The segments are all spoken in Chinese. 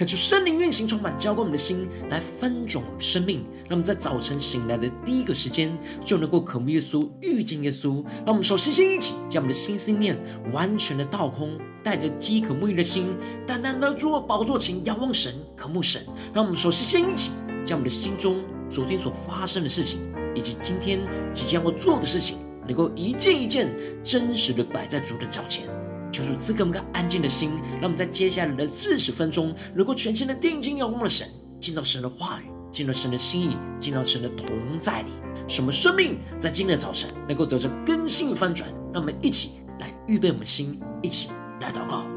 恳求圣灵运行充满，浇灌我们的心，来翻转我们生命。让我们在早晨醒来的第一个时间，就能够渴慕耶稣，遇见耶稣。让我们手心心一起，将我们的心思念完全的倒空，带着饥渴沐浴的心，单单的入宝座前仰望神，渴慕神。让我们手心心一起，将我们的心中昨天所发生的事情，以及今天即将要做的事情，能够一件一件真实的摆在主的脚前。求主赐给我们个安静的心，让我们在接下来的四十分钟，能够全心的定睛仰望了神，进到神的话语，进到神的心意，进到神的同在里，什么生命在今天的早晨能够得着更新翻转。让我们一起来预备我们的心，一起来祷告。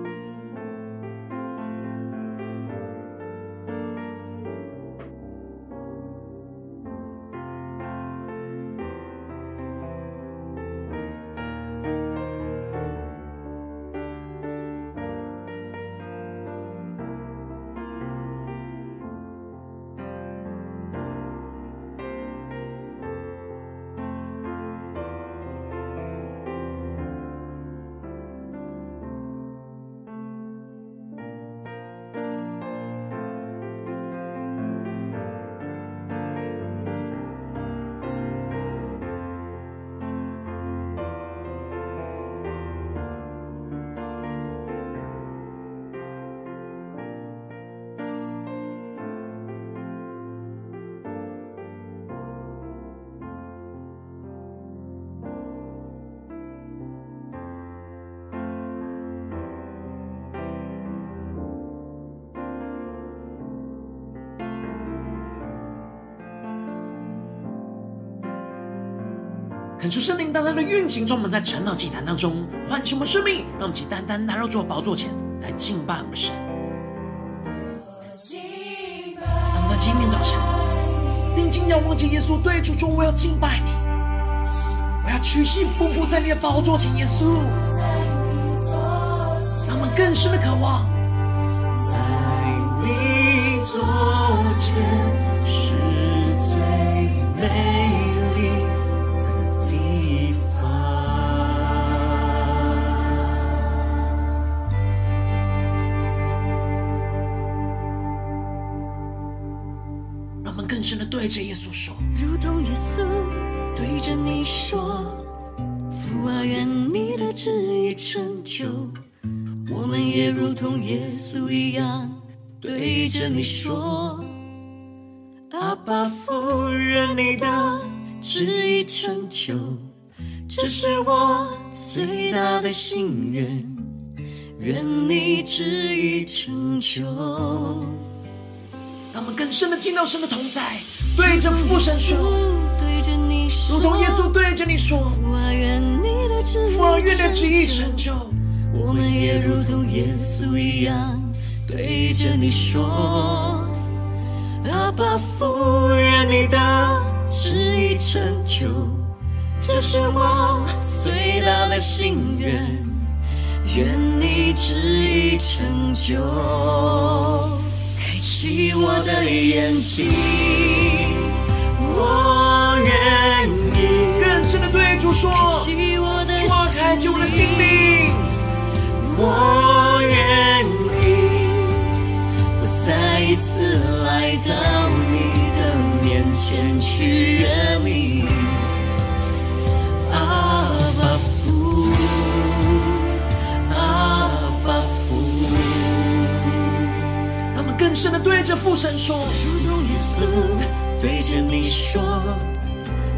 恳求圣灵单单的运行，充满在晨祷祭坛当中，唤醒我们生命，让我们起单单来到主的宝座前来敬拜我们神。让我们在今天早晨定睛仰望着耶稣，对主说：“我要敬拜你，我要屈膝匍匐在你的宝座前，耶稣。”让我们更深的渴望，在你座前对着耶稣说，如同耶稣对着你说，父啊，愿你的旨意成就。我们也如同耶稣一样对着你说，阿爸父，愿你的旨意成就。这是我最大的心愿，愿你旨意成就。让我们更深的进到神的同在，对着父神说，对着你说，如同耶稣对着你说，父啊，愿你的旨意成就。我们也如同耶稣一样对着你说，阿爸父，愿你的旨意成就。这是我最大的心愿，愿你旨意成就。起我的眼睛，我愿意更深的对主说，主啊，开启我的心灵，我愿意，我再一次来到你的面前去认你。着父神说，如同耶稣对着你说，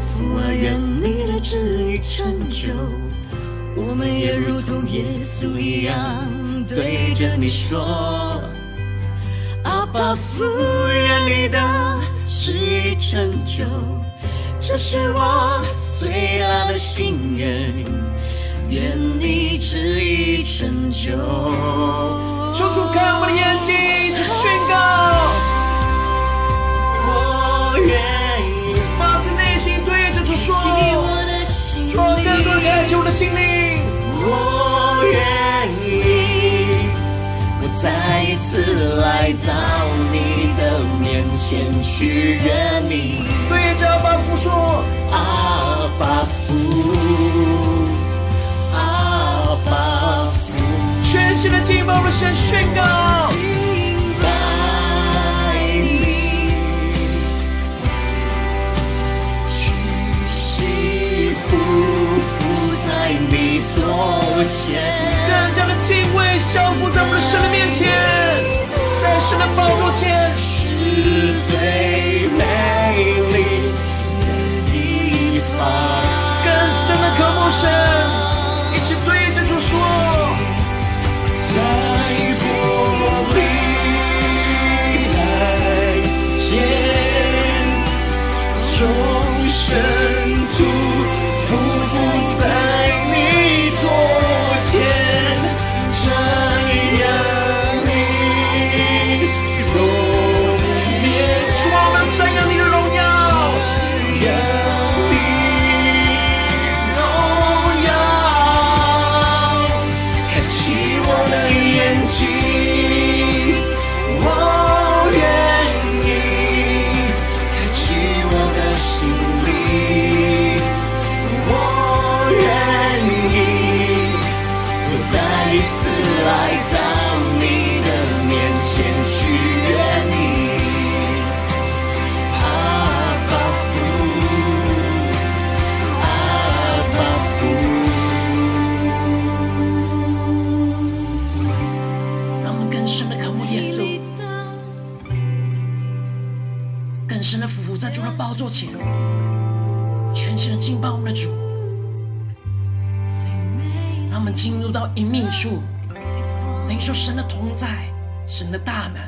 父啊，愿你的旨意成就。我们也如同耶稣一样对着你说，阿爸父，愿你的旨意成就。这是我最大的心愿，愿你旨意成就。求主开我的眼睛，一起宣告。我愿意发自内心对着主说，主啊，更多开启我的心灵。我愿意，我我再一次来到你的面前去认你。对着阿爸父说，阿爸父，全新的敬拜的神宣告。你左前，更加的敬畏，降服在我们的神的面前，在神的宝座前，是最美丽的地方。更深的渴慕神，神的福福在主的宝座前，全新的敬拜我们的主。他们进入到隐秘处领受神的同在，神的大能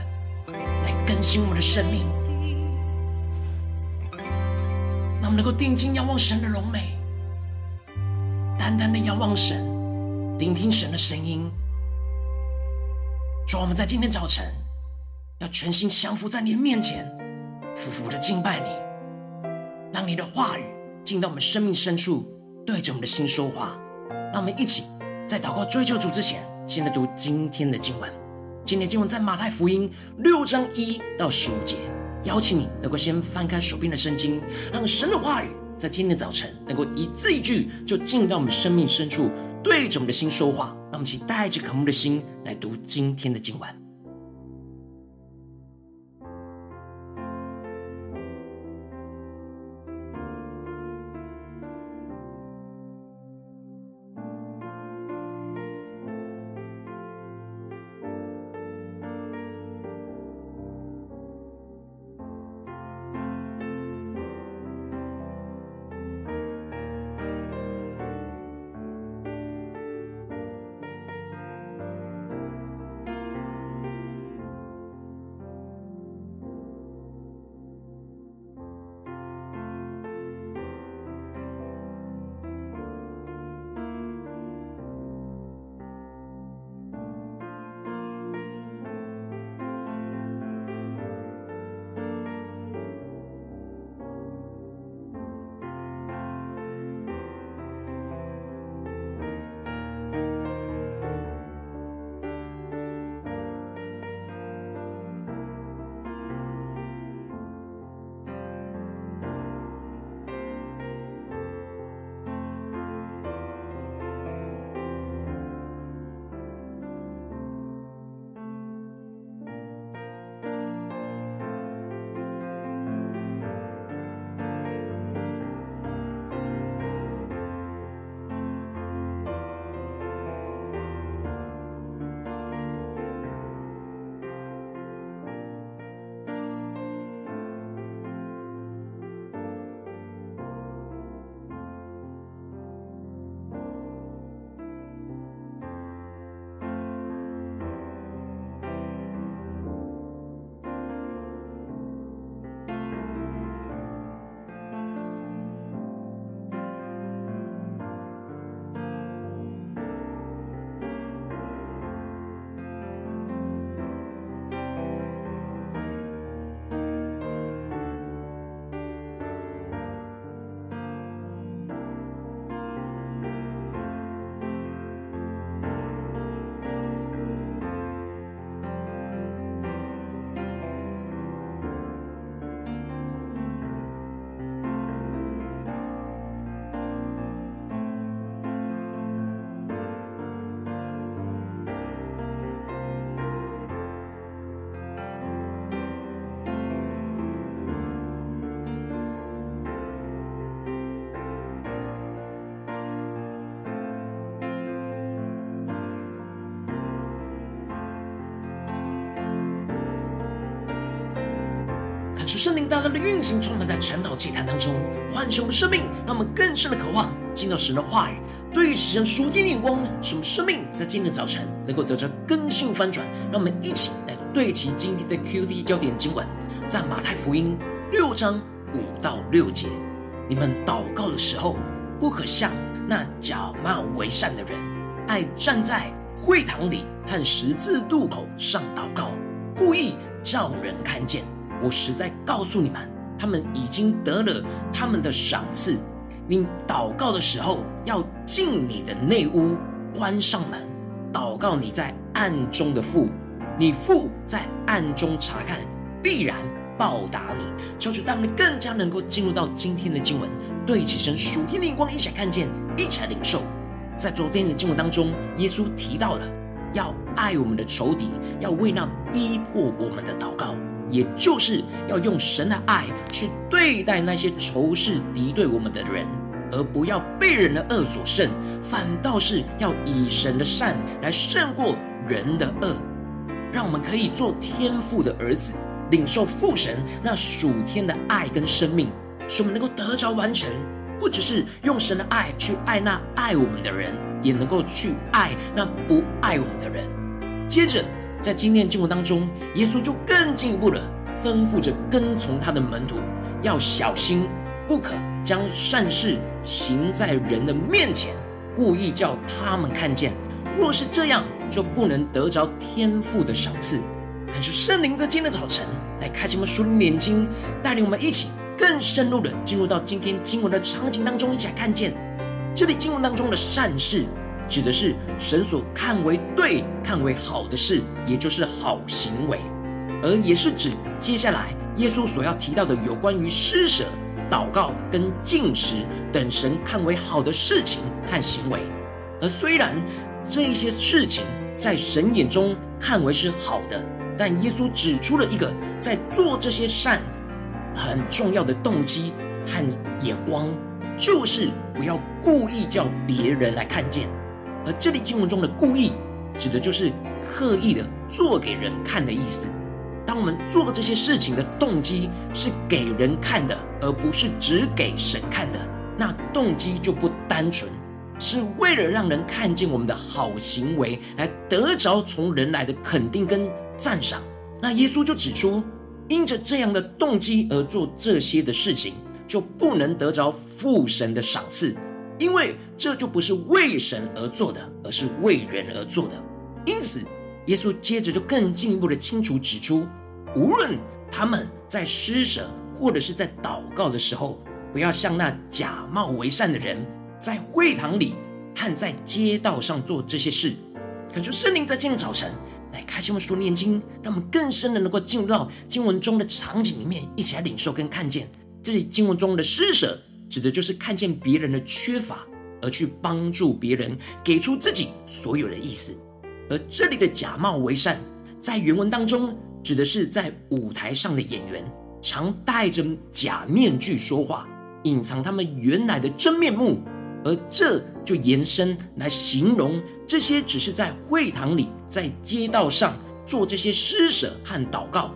来更新我们的生命，让我们能够定睛仰望神的荣美，单单的仰望神，聆听神的声音。主，我们在今天早晨要全心降服在你的面前，俯伏的敬拜你，让你的话语进到我们生命深处，对着我们的心说话。让我们一起。在祷告追求主之前，先来读今天的经文。今天经文在马太福音六章一到十五节。邀请你能够先翻开手边的圣经，让神的话语在今天的早晨能够一字一句就进到我们生命深处，对着我们的心说话。让我们一起带着渴慕的心来读今天的经文。圣灵大大的运行，充满在晨祷祭坛当中，唤醒我们生命，让我们更深的渴望进到神的话语，对齐神属天的眼光，使我们生命在今天早晨能够得着更新翻转。让我们一起来对齐今天的 QD 焦点经文，在马太福音六章五到六节：你们祷告的时候，不可像那假冒为善的人，爱站在会堂里和十字路口上祷告，故意叫人看见。我实在告诉你们，他们已经得了他们的赏赐。你祷告的时候，要进你的内屋，关上门，祷告你在暗中的父，你父在暗中察看，必然报答你。求主带我们更加能够进入到今天的经文，对起身属天的光，一起看见，一起来领受。在昨天的经文当中，耶稣提到了要爱我们的仇敌，要为那逼迫我们的祷告。也就是要用神的爱去对待那些仇视敌对我们的人，而不要被人的恶所胜，反倒是要以神的善来胜过人的恶，让我们可以做天父的儿子，领受父神那属天的爱跟生命，使我们能够得着完成，不只是用神的爱去爱那爱我们的人，也能够去爱那不爱我们的人。接着。在今天的经文当中，耶稣就更进一步的吩咐着跟从他的门徒，要小心，不可将善事行在人的面前，故意叫他们看见。若是这样，就不能得着天父的赏赐。但是圣灵在今天的早晨来开启我们属灵眼睛，带领我们一起更深入的进入到今天经文的场景当中，一起来看见这里经文当中的善事。指的是神所看为对、看为好的事，也就是好行为，而也是指接下来耶稣所要提到的有关于施舍、祷告跟进食等神看为好的事情和行为。而虽然这些事情在神眼中看为是好的，但耶稣指出了一个在做这些善很重要的动机和眼光，就是不要故意叫别人来看见。而这里经文中的“故意”，指的就是刻意的做给人看的意思。当我们做这些事情的动机是给人看的，而不是只给神看的，那动机就不单纯，是为了让人看见我们的好行为，来得着从人来的肯定跟赞赏。那耶稣就指出，因着这样的动机而做这些的事情，就不能得着父神的赏赐。因为这就不是为神而做的，而是为人而做的。因此，耶稣接着就更进一步的清楚指出，无论他们在施舍或者是在祷告的时候，不要像那假冒为善的人，在会堂里和在街道上做这些事。恳求圣灵在今天早晨来开启我们属灵眼睛，让我们更深的能够进入到经文中的场景里面，一起来领受跟看见这些经文中的施舍。指的就是看见别人的缺乏，而去帮助别人，给出自己所有的意思。而这里的假冒为善，在原文当中指的是在舞台上的演员，常戴着假面具说话，隐藏他们原来的真面目。而这就延伸来形容这些只是在会堂里、在街道上做这些施舍和祷告。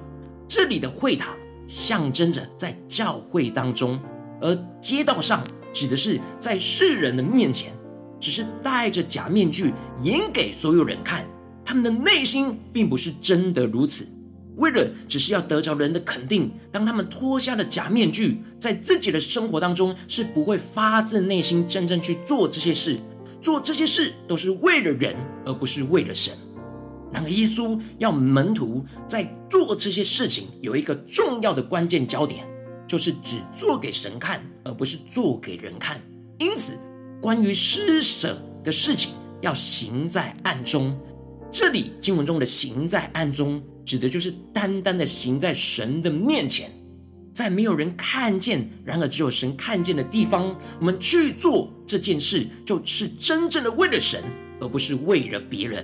这里的会堂象征着在教会当中。而街道上指的是在世人的面前，只是戴着假面具演给所有人看，他们的内心并不是真的如此。为了只是要得着人的肯定，当他们脱下了假面具，在自己的生活当中是不会发自内心真正去做这些事，做这些事都是为了人，而不是为了神。然而，耶稣要门徒在做这些事情有一个重要的关键焦点。就是只做给神看，而不是做给人看。因此，关于施舍的事情要行在暗中。这里经文中的“行在暗中”，指的就是单单的行在神的面前，在没有人看见，然而只有神看见的地方，我们去做这件事，就是真正的为了神，而不是为了别人。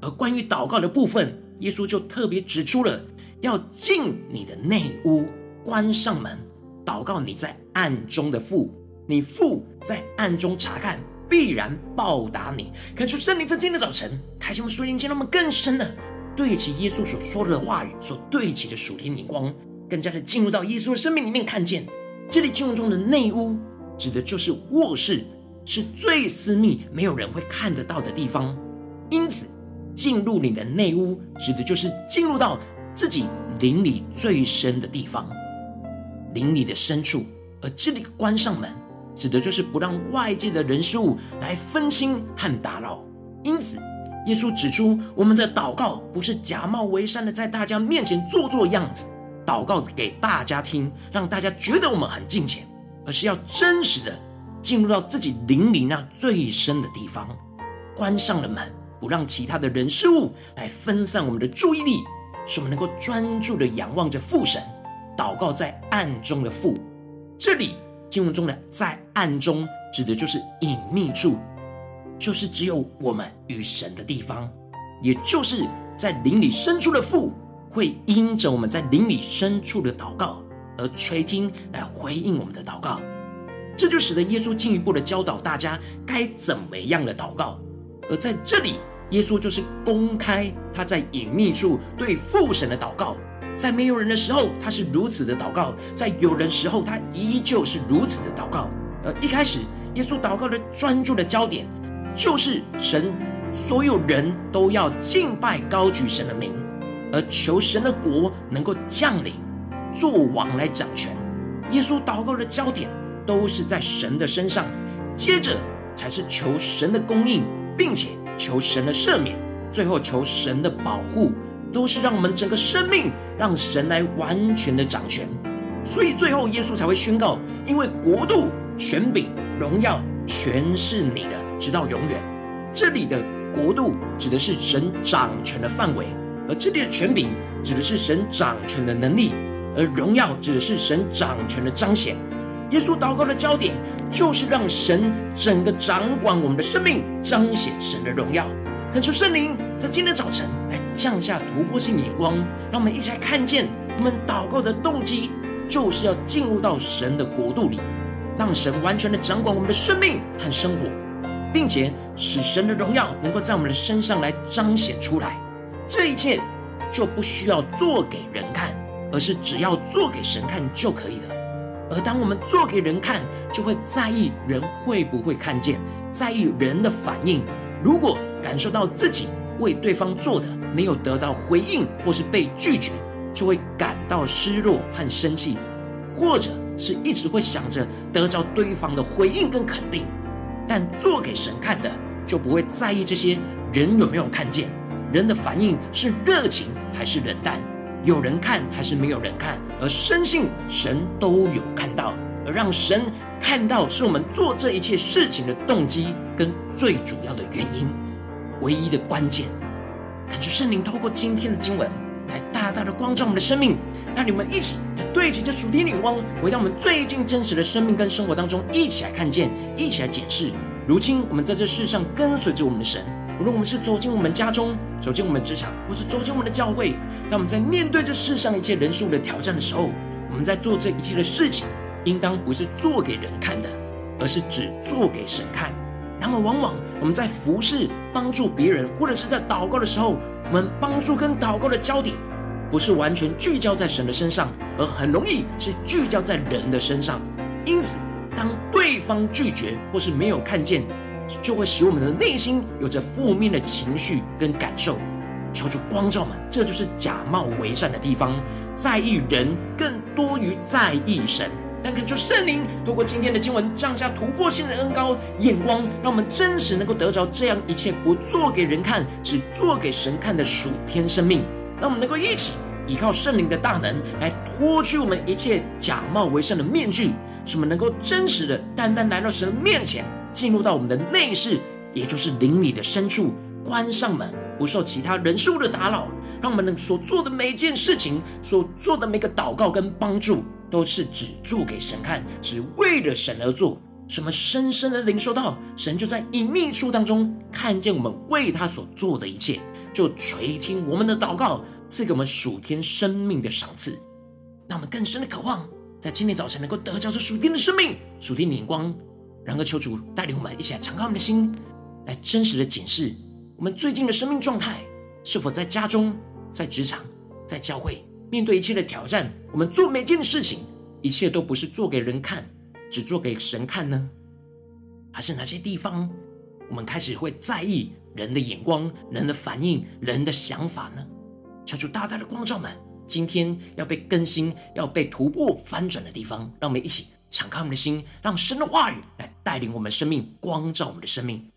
而关于祷告的部分，耶稣就特别指出了要进你的内屋。关上门，祷告你在暗中的父，你父在暗中察看，必然报答你。看出圣灵在今天的早晨，开启我们属灵眼睛，让我们更深的对齐耶稣所说的话语，所对齐的属天眼光，更加的进入到耶稣的生命里面，看见这里经文中的内屋，指的就是卧室，是最私密、没有人会看得到的地方。因此，进入你的内屋，指的就是进入到自己灵里最深的地方，灵里的深处。而这里关上门，指的就是不让外界的人事物来分心和打扰。因此，耶稣指出，我们的祷告不是假冒为善的，在大家面前做做样子，祷告给大家听，让大家觉得我们很敬虔，而是要真实的进入到自己灵里那最深的地方，关上了门，不让其他的人事物来分散我们的注意力，使我们能够专注的仰望着父神，祷告在暗中的父。这里经文中的在暗中，指的就是隐秘处，就是只有我们与神的地方，也就是在灵里深处的父，会因着我们在灵里深处的祷告而垂听来回应我们的祷告。这就使得耶稣进一步的教导大家该怎么样的祷告。而在这里，耶稣就是公开他在隐秘处对父神的祷告。在没有人的时候，他是如此的祷告；在有人时候，他依旧是如此的祷告。而一开始，耶稣祷告的专注的焦点，就是神，所有人都要敬拜高举神的名，而求神的国能够降临，做王来掌权。耶稣祷告的焦点都是在神的身上，接着才是求神的供应，并且求神的赦免，最后求神的保护。都是让我们整个生命让神来完全的掌权，所以最后耶稣才会宣告：因为国度、权柄、荣耀全是你的，直到永远。这里的国度指的是神掌权的范围，而这里的权柄指的是神掌权的能力，而荣耀指的是神掌权的彰显。耶稣祷告的焦点就是让神整个掌管我们的生命，彰显神的荣耀。恳求圣灵在今天早晨来降下突破性眼光，让我们一起来看见我们祷告的动机，就是要进入到神的国度里，让神完全的掌管我们的生命和生活，并且使神的荣耀能够在我们的身上来彰显出来。这一切就不需要做给人看，而是只要做给神看就可以了。而当我们做给人看，就会在意人会不会看见，在意人的反应。如果感受到自己为对方做的没有得到回应，或是被拒绝，就会感到失落和生气，或者是一直会想着得到对方的回应跟肯定。但做给神看的，就不会在意这些人有没有看见，人的反应是热情还是冷淡，有人看还是没有人看，而深信神都有看到，而让神看到是我们做这一切事情的动机跟最主要的原因。唯一的关键，恳求圣灵透过今天的经文，来大大的光照我们的生命，带领我们一起对齐这属天灵光，回到我们最近真实的生命跟生活当中，一起来看见，一起来检视。如今我们在这世上跟随着我们的神，无论我们是走进我们家中，走进我们职场，或是走进我们的教会，当我们在面对这世上一切人数的挑战的时候，我们在做这一切的事情，应当不是做给人看的，而是只做给神看。然而，往往我们在服侍、帮助别人，或者是在祷告的时候，我们帮助跟祷告的焦点，不是完全聚焦在神的身上，而很容易是聚焦在人的身上。因此，当对方拒绝或是没有看见，就会使我们的内心有着负面的情绪跟感受。求主光照们，这就是假冒为善的地方，在意人更多于在意神。但恳求圣灵透过今天的经文降下突破性的恩膏眼光，让我们真实能够得着这样一切不做给人看，只做给神看的属天生命。让我们能够一起依靠圣灵的大能，来脱去我们一切假冒为善的面具，使我们能够真实的单单来到神的面前，进入到我们的内室，也就是灵里的深处，关上门，不受其他人事物的打扰，让我们能所做的每一件事情，所做的每个祷告跟帮助。都是只做给神看，只为了神而做。什么深深的领受到，神就在隐秘处当中看见我们为他所做的一切，就垂听我们的祷告，赐给我们属天生命的赏赐。让我们更深的渴望，在今天早晨能够得着这属天的生命、属天的眼光。然后求主带领我们一起来敞开我们的心，来真实的检视我们最近的生命状态，是否在家中、在职场、在教会。面对一切的挑战，我们做每件事情，一切都不是做给人看，只做给神看呢？还是哪些地方，我们开始会在意人的眼光、人的反应、人的想法呢？求主大大的光照们，今天要被更新、要被突破、翻转的地方，让我们一起敞开我们的心，让神的话语来带领我们生命，光照我们的生命。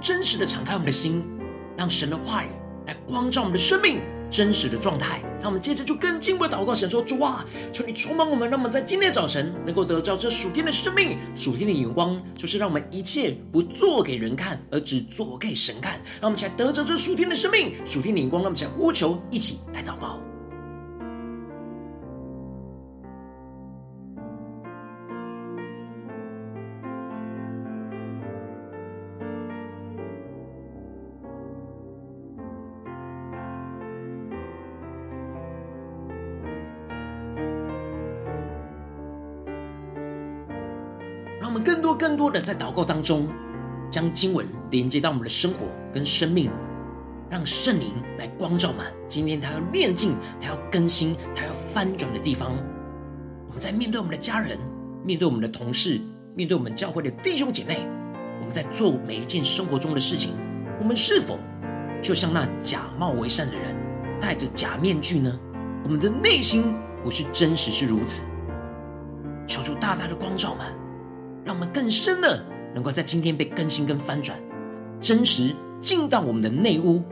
真实的敞开我们的心，让神的话语来光照我们的生命真实的状态。让我们接着就更进一步的祷告，神说：主啊，求你充满我们，让我们在今天的早晨能够得着这属天的生命、属天的眼光，就是让我们一切不做给人看，而只做给神看。让我们起来得着这属天的生命、属天的眼光，让我们起来呼求，一起来祷告。我们更多、更多的在祷告当中，将经文连接到我们的生活跟生命，让圣灵来光照满。今天他要炼净，他要更新，他要翻转的地方。我们在面对我们的家人，面对我们的同事，面对我们教会的弟兄姐妹，我们在做每一件生活中的事情，我们是否就像那假冒为善的人，戴着假面具呢？我们的内心不是真实是如此。求主大大的光照满。让我们更深的能够在今天被更新跟翻转，真实进到我们的内屋，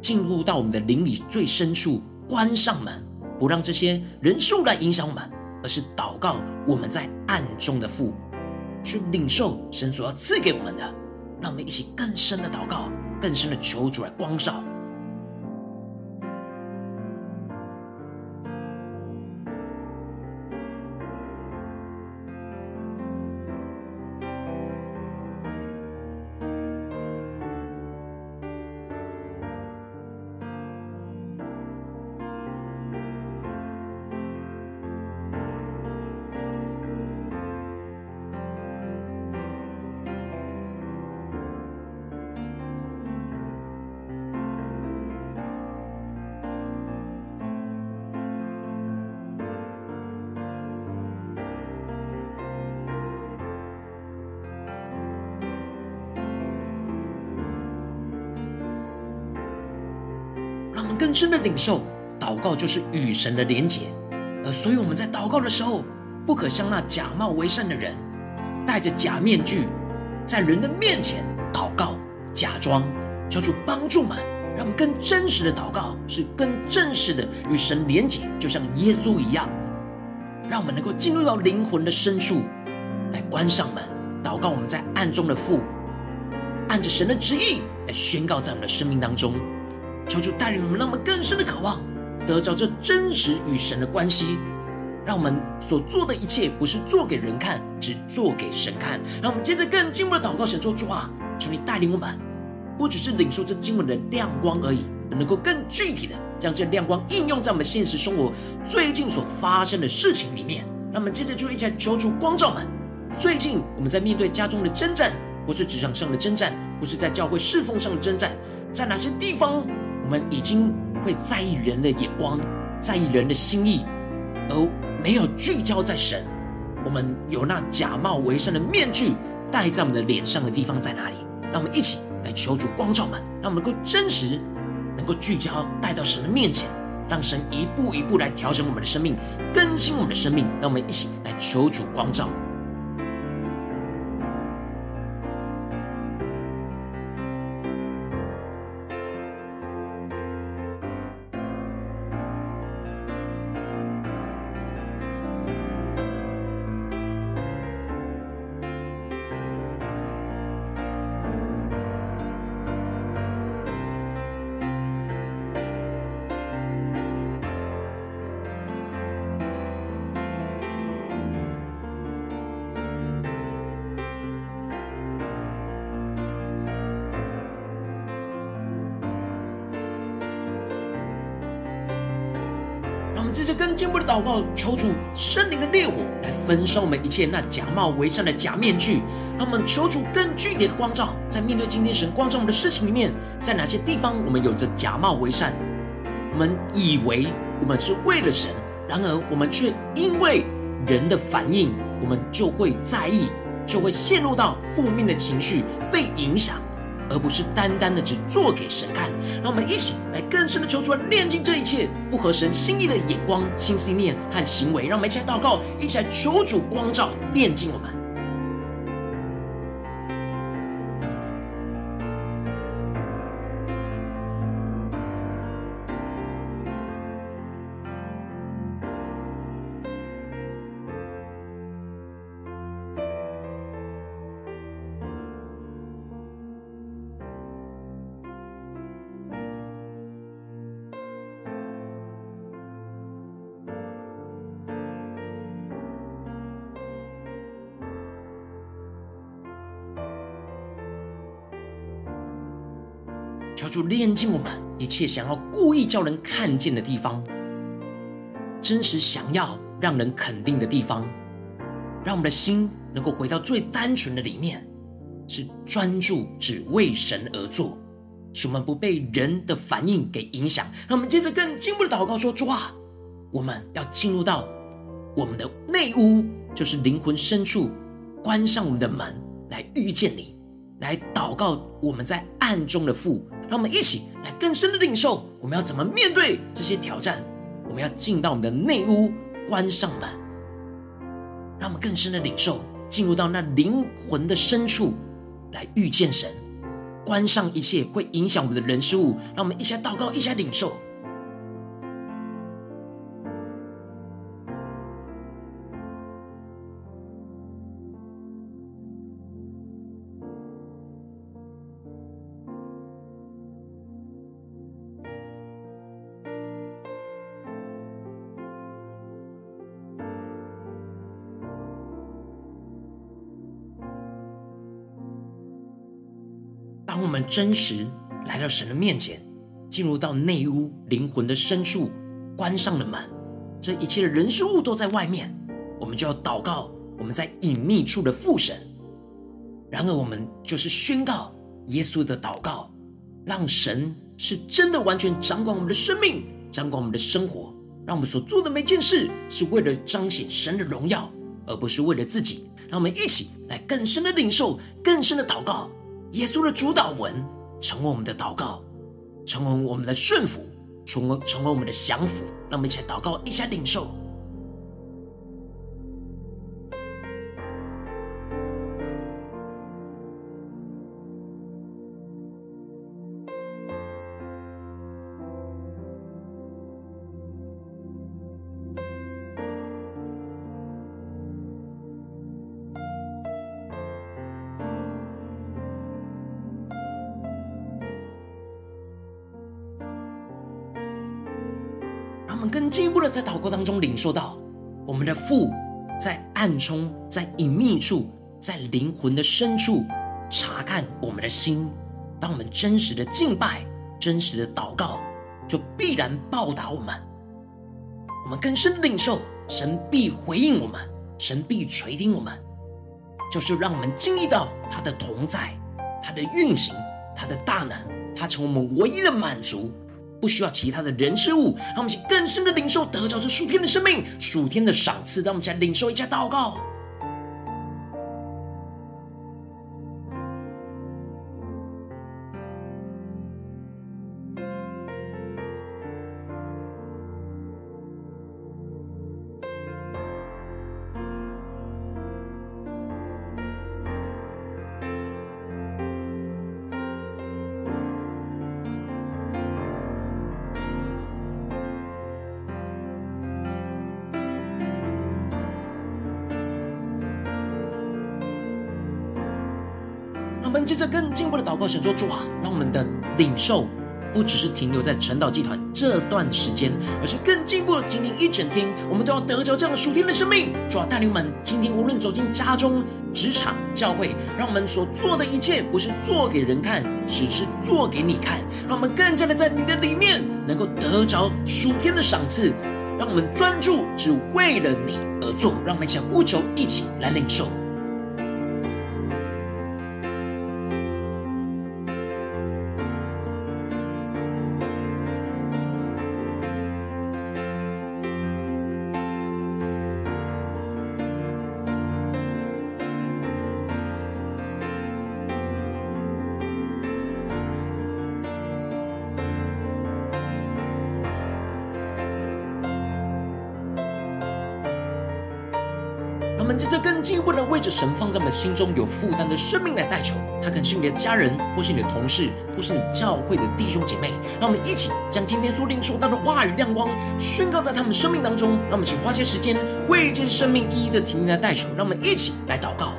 进入到我们的灵里最深处，关上门，不让这些人数来影响我们，而是祷告我们在暗中的父，去领受神所要赐给我们的。让我们一起更深的祷告，更深的求主来光照。更深的领受，祷告就是与神的连结，而所以我们在祷告的时候，不可像那假冒为善的人，戴着假面具，在人的面前祷告，假装，求主帮助们，让我们更真实的祷告，是更正式的与神连结，就像耶稣一样，让我们能够进入到灵魂的深处，来关上门，祷告我们在暗中的父，按着神的旨意来宣告在我们的生命当中。求主带领我们，让我们更深的渴望得着这真实与神的关系，让我们所做的一切不是做给人看，只做给神看。让我们接着更进步的祷告，神说主啊，求你带领我们，不只是领受这经文的亮光而已，能够更具体的将这亮光应用在我们现实生活最近所发生的事情里面。让我们接着就一起来求主光照们。最近我们在面对家中的征战，或是职场上的征战，或是在教会侍奉上的征战，在哪些地方？我们已经会在意人的眼光，在意人的心意，而没有聚焦在神。我们有那假冒为善的面具戴在我们的脸上的地方在哪里？让我们一起来求主光照们，让我们能够真实，能够聚焦带到神的面前，让神一步一步来调整我们的生命，更新我们的生命。让我们一起来求主光照。祷告，求主圣灵的烈火来焚烧我们一切那假冒为善的假面具。让我们求主更具体的光照，在面对今天神光照我们的事情里面，在哪些地方我们有着假冒为善？我们以为我们是为了神，然而我们却因为人的反应，我们就会在意，就会陷入到负面的情绪，被影响。而不是单单的只做给神看，让我们一起来更深的求出来炼净这一切不合神心意的眼光、心思念和行为。让我们一起来祷告，一起来求主光照、炼净我们。炼净我们一切想要故意叫人看见的地方，真实想要让人肯定的地方，让我们的心能够回到最单纯的里面，是专注只为神而做，使我们不被人的反应给影响。让我们接着更进一步的祷告说：主啊，我们要进入到我们的内屋，就是灵魂深处，关上我们的门，来遇见你，来祷告我们在暗中的父。让我们一起来更深的领受，我们要怎么面对这些挑战？我们要进到我们的内屋，关上门，让我们更深的领受，进入到那灵魂的深处，来遇见神，关上一切会影响我们的人事物。让我们一起来祷告，一起来领受。们真实来到神的面前，进入到内屋灵魂的深处，关上了门，这一切的人事物都在外面，我们就要祷告我们在隐秘处的父神。然而，我们就是宣告耶稣的祷告，让神是真的完全掌管我们的生命，掌管我们的生活，让我们所做的每件事是为了彰显神的荣耀，而不是为了自己。让我们一起来更深的领受，更深的祷告。耶稣的主导文成为我们的祷告，成为我们的顺服，成为成为我们的降服。让我们一起祷告，一起来领受。更进一步的在祷告当中领受到，我们的父在暗中、在隐秘处、在灵魂的深处查看我们的心。当我们真实的敬拜、真实的祷告，就必然报答我们。我们更深领受，神必回应我们，神必垂听我们，就是让我们经历到他的同在、他的运行、他的大能，他成我们唯一的满足。不需要其他的人事物，让我们去更深的领受得着这属天的生命、属天的赏赐。让我们来领受一下祷告。我们接着更进一步的祷告，神说：主啊，让我们的领受不只是停留在晨祷祭坛这段时间，而是更进一步的，今天一整天，我们都要得着这样的属天的生命。主啊，带领我们今天无论走进家中、职场、教会，让我们所做的一切不是做给人看，只是做给你看。让我们更加的在你的里面，能够得着属天的赏赐，让我们专注，只为了你而做。让我们一起呼求，一起来领受。着神放在我们心中有负担的生命来代求，他可能是你的家人，或是你的同事，或是你教会的弟兄姐妹。让我们一起将今天所领受到的话语亮光宣告在他们生命当中。那么请花些时间为这些生命一一的提名来代求。让我们一起来祷告。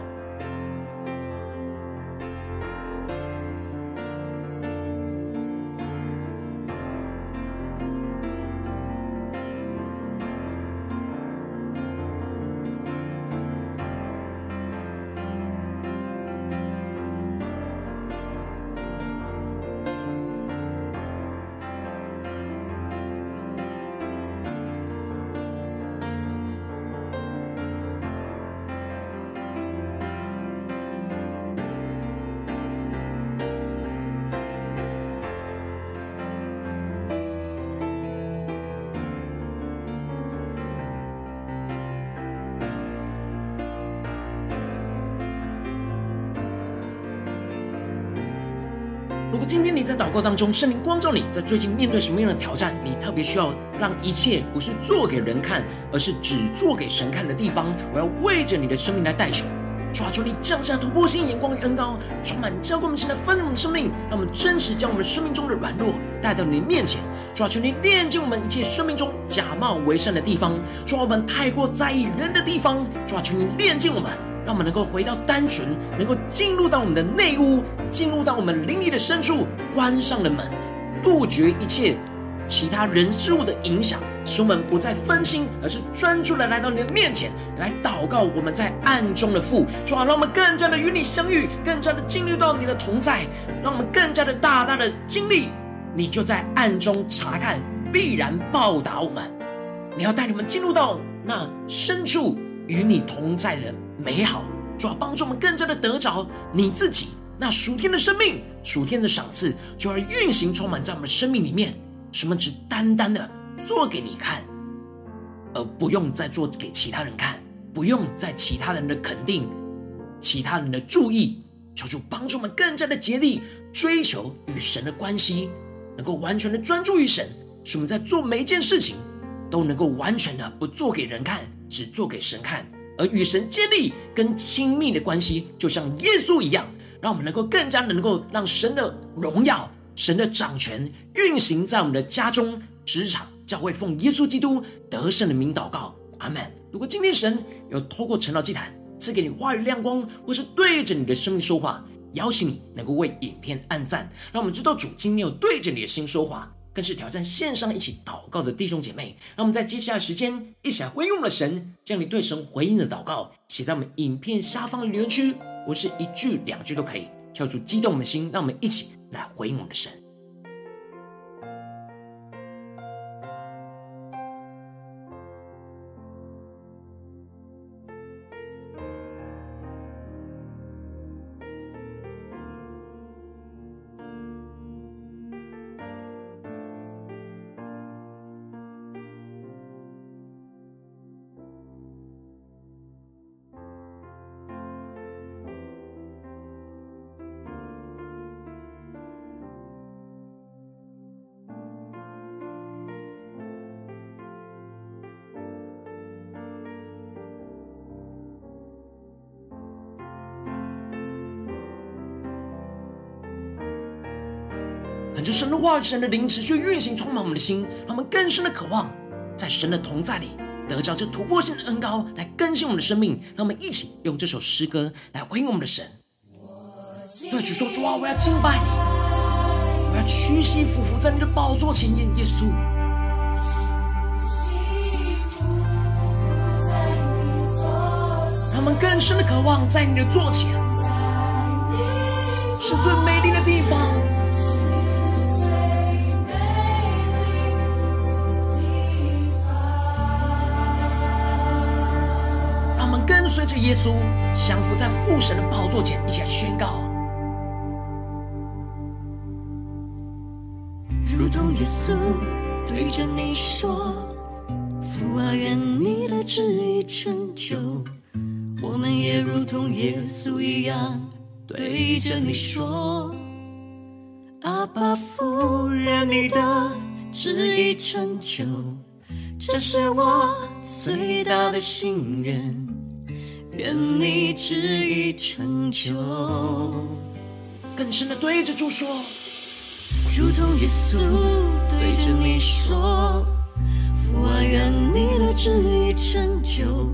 今天你在祷告当中，圣灵光照你，在最近面对什么样的挑战，你特别需要让一切不是做给人看，而是只做给神看的地方，我要为着你的生命来代求，抓住你降下突破性眼光与恩膏，充满浇灌我们现在丰盛的生命，让我们真实将我们生命中的软弱带到你面前，抓住你炼净我们一切生命中假冒为善的地方，抓我们太过在意人的地方，抓住你炼净我们。我们能够回到单纯，能够进入到我们的内屋，进入到我们灵里的深处，关上了门，杜绝一切其他人事物的影响，使我们不再分心，而是专注的来到你的面前来祷告。我们在暗中的父，主啊，让我们更加的与你相遇，更加的进入到你的同在，让我们更加的大大的经历，你就在暗中察看，必然报答我们。你要带你们进入到那深处与你同在的。美好，主要帮助我们更加的得着你自己那属天的生命，属天的赏赐，就要运行充满在我们生命里面。什么只单单的做给你看，而不用再做给其他人看，不用在其他人的肯定、其他人的注意，求主帮助我们更加的竭力追求与神的关系，能够完全的专注于神，使我们在做每一件事情都能够完全的不做给人看，只做给神看。而与神建立跟亲密的关系，就像耶稣一样，让我们能够更加能够让神的荣耀、神的掌权运行在我们的家中、职场、教会，奉耶稣基督得胜的名祷告，阿门。如果今天神有透过晨祷祭坛赐给你话语亮光，或是对着你的生命说话，邀请你能够为影片按赞，让我们知道主今天有对着你的心说话。更是挑战线上一起祷告的弟兄姐妹，那我们在接下来时间一起来回应我们的神，将你对神回应的祷告写在我们影片下方的留言区，不是一句两句都可以，跳出激动的心，让我们一起来回应我们的神。感觉神的话语、神的灵持续运行，充满我们的心，让我们更深的渴望在神的同在里得着这突破性的恩膏，来更新我们的生命。让我们一起用这首诗歌来回应我们的神。对主说：主啊，我要敬拜你，我要屈膝俯伏在你的宝座前，耶稣。让我们更深的渴望在你的座前，是最美丽的地方。耶稣，降服在父神的宝座前，一起来宣告。如同耶稣对着你说：“父啊，愿你的旨意成就。”我们也如同耶稣一样对着你说：“阿爸父，愿你的旨意成就。”这是我最大的心愿，愿你旨意成就。更深的对着主说。如同耶稣对着你说：“父啊，愿你的旨意成就。”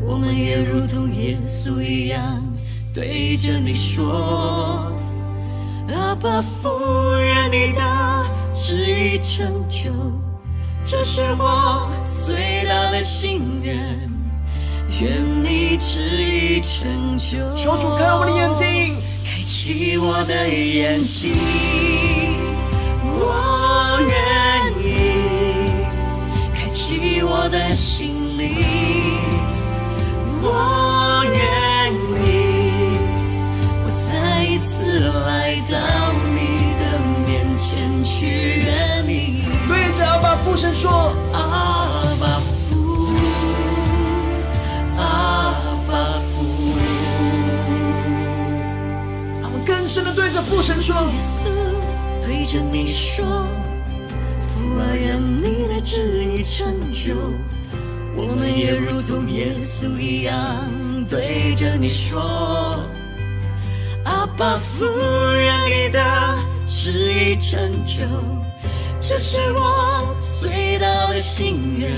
我们也如同耶稣一样对着你说：“阿爸父，愿你的旨意成就。”这是我最大的心愿，愿你旨意成就。求主开我的眼睛，开启我的眼睛。我愿意开启我的心灵，我愿意，我再一次来到你的面前去愿你。对着阿爸父神说：深的对着父神说。对着你说，父啊，愿你的旨意成就。我们也如同耶稣一样，对着你说，阿爸父，愿你的旨意成就。这是我最大的心愿，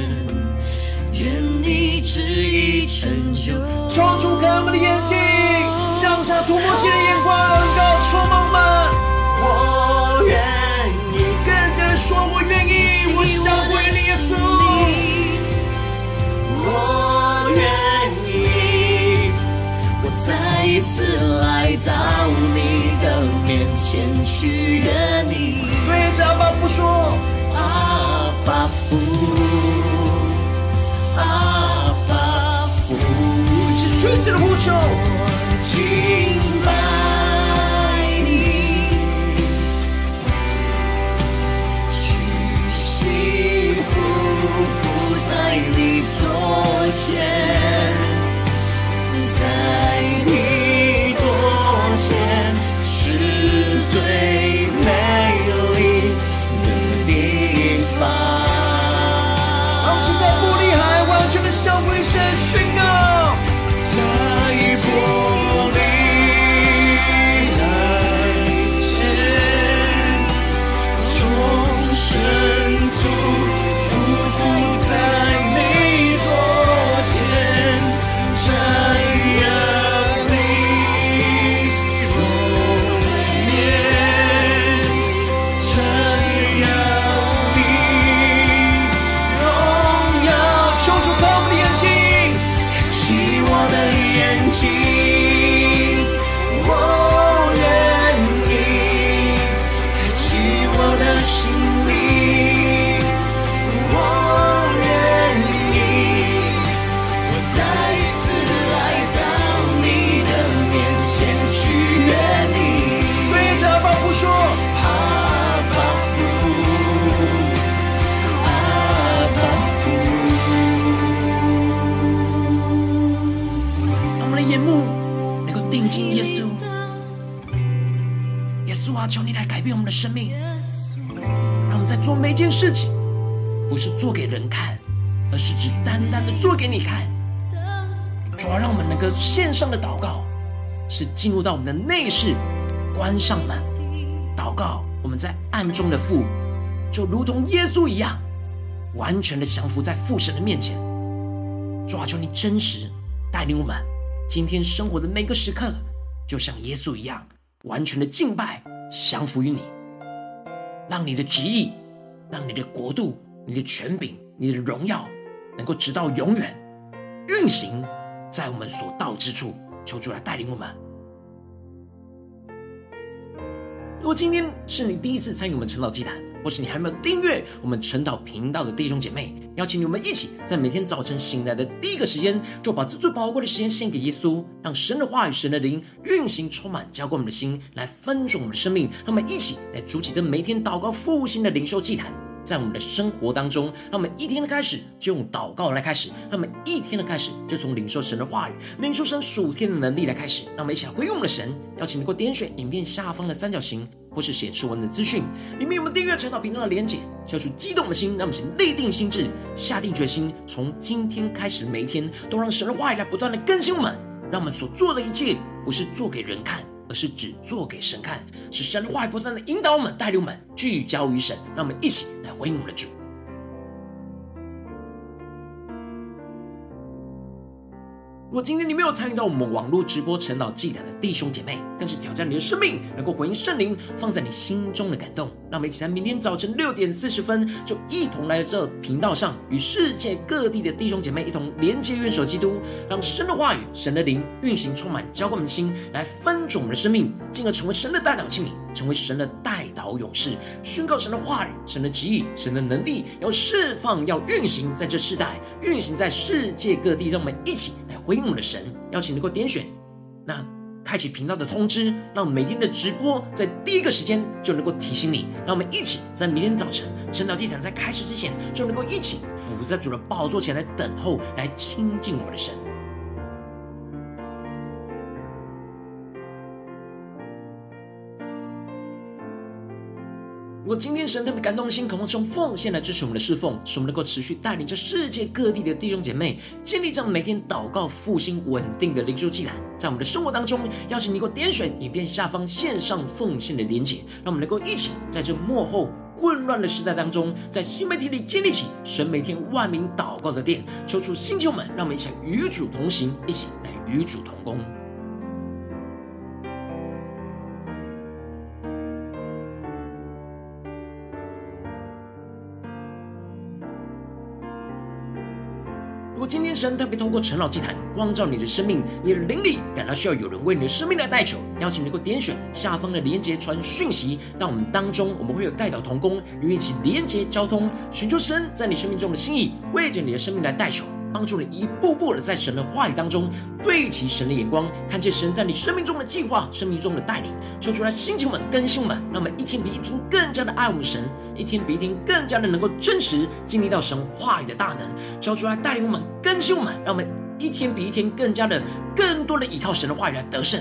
愿你旨意成就。冲出开我们的眼睛，向下突破性的眼光，高充满们。我愿意跟着。说我愿意，我降服于你，耶稣。我愿意，我再一次来到你的面前去认你。对着阿爸父说，阿爸父，阿爸父，一起全心的呼求，在你左前，在你件事情，不是做给人看，而是只单单的做给你看。主要让我们能够献上的祷告，是进入到我们的内室，关上门，祷告。我们在暗中的父，就如同耶稣一样，完全的降服在父神的面前。主啊，求你真实带领我们，今天生活的每个时刻，就像耶稣一样，完全的敬拜，降服于你。让你的旨意，让你的国度、你的权柄、你的荣耀，能够直到永远运行在我们所到之处。求主来带领我们。如果今天是你第一次参与我们晨祷祭坛，或是你还没有订阅我们晨祷频道的弟兄姐妹，邀请你们一起在每天早晨醒来的第一个时间，就把这最宝贵的时间献给耶稣，让神的话语、神的灵运行充满，浇灌我们的心，来分盛我们的生命。让我们一起来筑起这每天祷告复兴的灵修祭坛，在我们的生活当中，那么一天的开始就用祷告来开始，那么一天的开始就从领受神的话语、领受神属天的能力来开始。让我们一起来回应我们的神，邀请你给我点选影片下方的三角形。或是显示文的资讯，里面有我们订阅陈祷频道的连结，消除激动的心，让我们请立定心志，下定决心，从今天开始，每一天都让神的话语来不断的更新我们，让我们所做的一切不是做给人看，而是只做给神看，使神话语不断的引导我们，带领我们聚焦于神，让我们一起来回应我们的主。如果今天你没有参与到我们网络直播晨祷祭坛的弟兄姐妹，更是挑战你的生命，能够回应圣灵放在你心中的感动。让我们一起在明天早晨六点四十分，就一同来到这频道上，与世界各地的弟兄姐妹一同连接、元首基督，让神的话语、神的灵运行充满，浇灌我们的心，来分盛我们的生命，进而成为神的代祷器皿，成为神的代祷勇士，宣告神的话语、神的旨意、神的能力，要释放、要运行在这世代，运行在世界各地。让我们一起来回应我们的神，邀请能够点选那。开启频道的通知，让每天的直播在第一个时间就能够提醒你。让我们一起在明天早晨晨祷祭坛在开始之前，就能够一起伏在主的宝座前来等候，来亲近我们的神。果今天神特别感动的心，渴望用奉献来支持我们的侍奉，使我们能够持续带领着世界各地的弟兄姐妹，建立这样每天祷告复兴稳定的灵修祭坛，在我们的生活当中，邀请你给我点选影片下方线上奉献的连结，让我们能够一起在这幕后混乱的时代当中，在新媒体里建立起神每天万名祷告的殿，抽出星球们，让我们一起与主同行，一起来与主同工。如果今天神特别通过陈老祭坛光照你的生命，你的灵力感到需要有人为你的生命来代求，邀请你能够点选下方的连结传讯息到我们当中，我们会有代祷同工与一起连结交通，寻求神在你生命中的心意，为着你的生命来代求。帮助你一步步的在神的话语当中对齐神的眼光，看见神在你生命中的计划、生命中的带领。说出来，星球们、更新我们，让我们一天比一天更加的爱我们神，一天比一天更加的能够真实经历到神话语的大能。说出来，带领我们、更新我们，让我们一天比一天更加的、更多的依靠神的话语来得胜，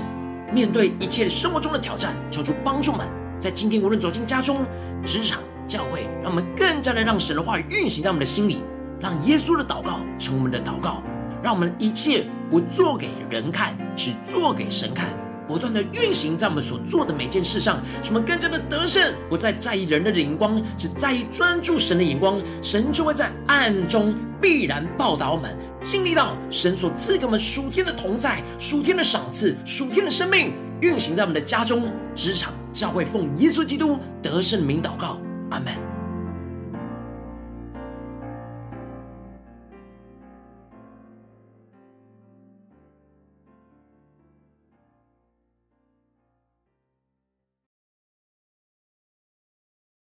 面对一切生活中的挑战。求主帮助们，在今天无论走进家中、职场、教会，让我们更加的让神的话语运行在我们的心里。让耶稣的祷告成我们的祷告，让我们一切不做给人看，只做给神看，不断的运行在我们所做的每件事上，使我们更加的得胜，不再在意人的眼光，只在意专注神的眼光，神就会在暗中必然报答我们，经历到神所赐给我们属天的同在、属天的赏赐、属天的生命，运行在我们的家中、职场、教会，奉耶稣基督得胜名祷告，阿门。